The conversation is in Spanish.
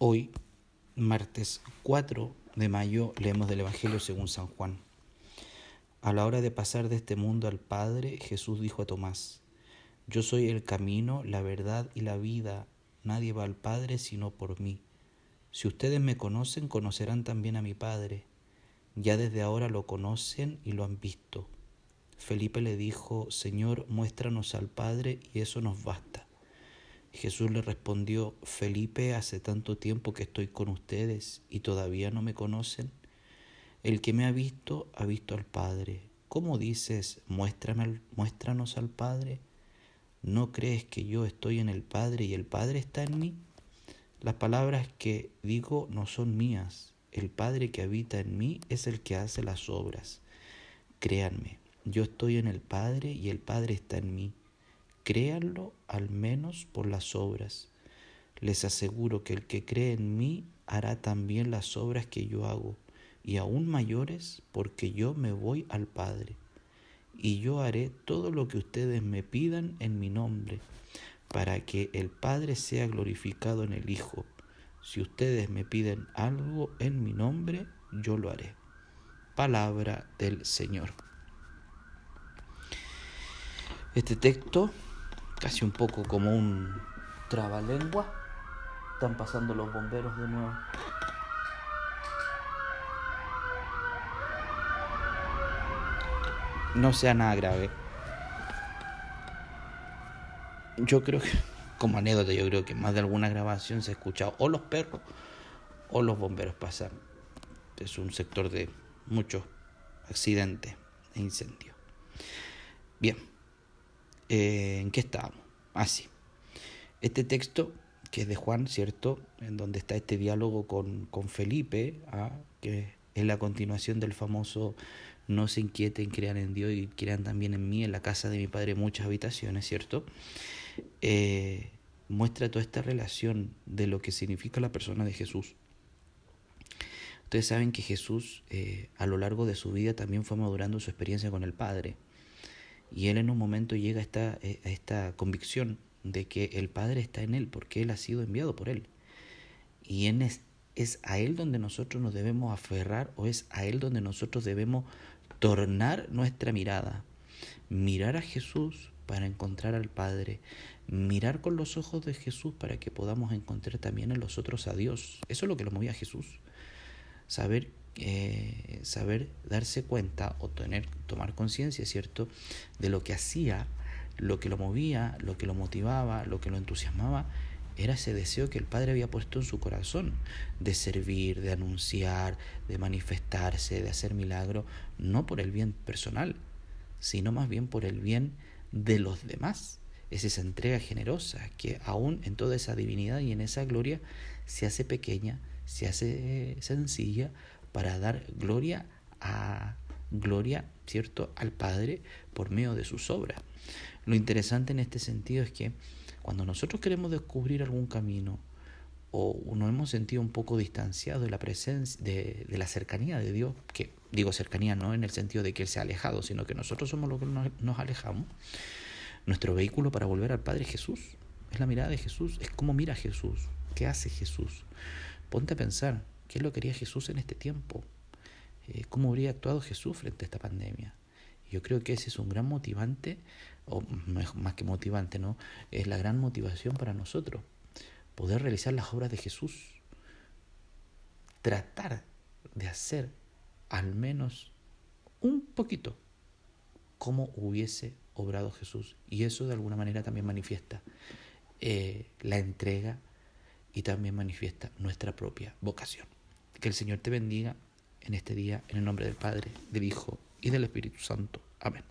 Hoy, martes 4 de mayo, leemos del Evangelio según San Juan. A la hora de pasar de este mundo al Padre, Jesús dijo a Tomás, Yo soy el camino, la verdad y la vida. Nadie va al Padre sino por mí. Si ustedes me conocen, conocerán también a mi Padre. Ya desde ahora lo conocen y lo han visto. Felipe le dijo, Señor, muéstranos al Padre y eso nos basta. Jesús le respondió, Felipe, hace tanto tiempo que estoy con ustedes y todavía no me conocen. El que me ha visto ha visto al Padre. ¿Cómo dices, muéstrame, muéstranos al Padre? ¿No crees que yo estoy en el Padre y el Padre está en mí? Las palabras que digo no son mías. El Padre que habita en mí es el que hace las obras. Créanme, yo estoy en el Padre y el Padre está en mí. Créanlo al menos por las obras. Les aseguro que el que cree en mí hará también las obras que yo hago, y aún mayores, porque yo me voy al Padre. Y yo haré todo lo que ustedes me pidan en mi nombre, para que el Padre sea glorificado en el Hijo. Si ustedes me piden algo en mi nombre, yo lo haré. Palabra del Señor. Este texto casi un poco como un trabalengua. Están pasando los bomberos de nuevo. No sea nada grave. Yo creo que, como anécdota, yo creo que más de alguna grabación se ha escuchado o los perros o los bomberos pasan. Es un sector de muchos accidentes e incendios. Bien. Eh, ¿En qué estábamos? Así. Ah, este texto, que es de Juan, ¿cierto? En donde está este diálogo con, con Felipe, ¿ah? que es la continuación del famoso no se inquieten, crean en Dios y crean también en mí, en la casa de mi Padre muchas habitaciones, ¿cierto? Eh, muestra toda esta relación de lo que significa la persona de Jesús. Ustedes saben que Jesús eh, a lo largo de su vida también fue madurando su experiencia con el Padre. Y él en un momento llega a esta, eh, a esta convicción de que el Padre está en él porque él ha sido enviado por él. Y es, es a él donde nosotros nos debemos aferrar o es a él donde nosotros debemos tornar nuestra mirada. Mirar a Jesús para encontrar al Padre. Mirar con los ojos de Jesús para que podamos encontrar también en los otros a Dios. Eso es lo que lo movía a Jesús. Saber eh, saber darse cuenta o tener, tomar conciencia, ¿cierto?, de lo que hacía, lo que lo movía, lo que lo motivaba, lo que lo entusiasmaba, era ese deseo que el Padre había puesto en su corazón de servir, de anunciar, de manifestarse, de hacer milagro, no por el bien personal, sino más bien por el bien de los demás. Es esa entrega generosa que aún en toda esa divinidad y en esa gloria se hace pequeña, se hace sencilla para dar gloria a gloria, ¿cierto?, al Padre por medio de sus obras. Lo interesante en este sentido es que cuando nosotros queremos descubrir algún camino o nos hemos sentido un poco distanciados de la presencia, de, la cercanía de Dios, que digo cercanía no en el sentido de que Él se ha alejado, sino que nosotros somos los que nos, nos alejamos, nuestro vehículo para volver al Padre es Jesús. Es la mirada de Jesús, es cómo mira Jesús, qué hace Jesús. Ponte a pensar, ¿Qué es lo que haría Jesús en este tiempo? Eh, ¿Cómo habría actuado Jesús frente a esta pandemia? Yo creo que ese es un gran motivante, o más que motivante, ¿no? Es la gran motivación para nosotros, poder realizar las obras de Jesús, tratar de hacer al menos un poquito como hubiese obrado Jesús. Y eso de alguna manera también manifiesta eh, la entrega y también manifiesta nuestra propia vocación. Que el Señor te bendiga en este día, en el nombre del Padre, del Hijo y del Espíritu Santo. Amén.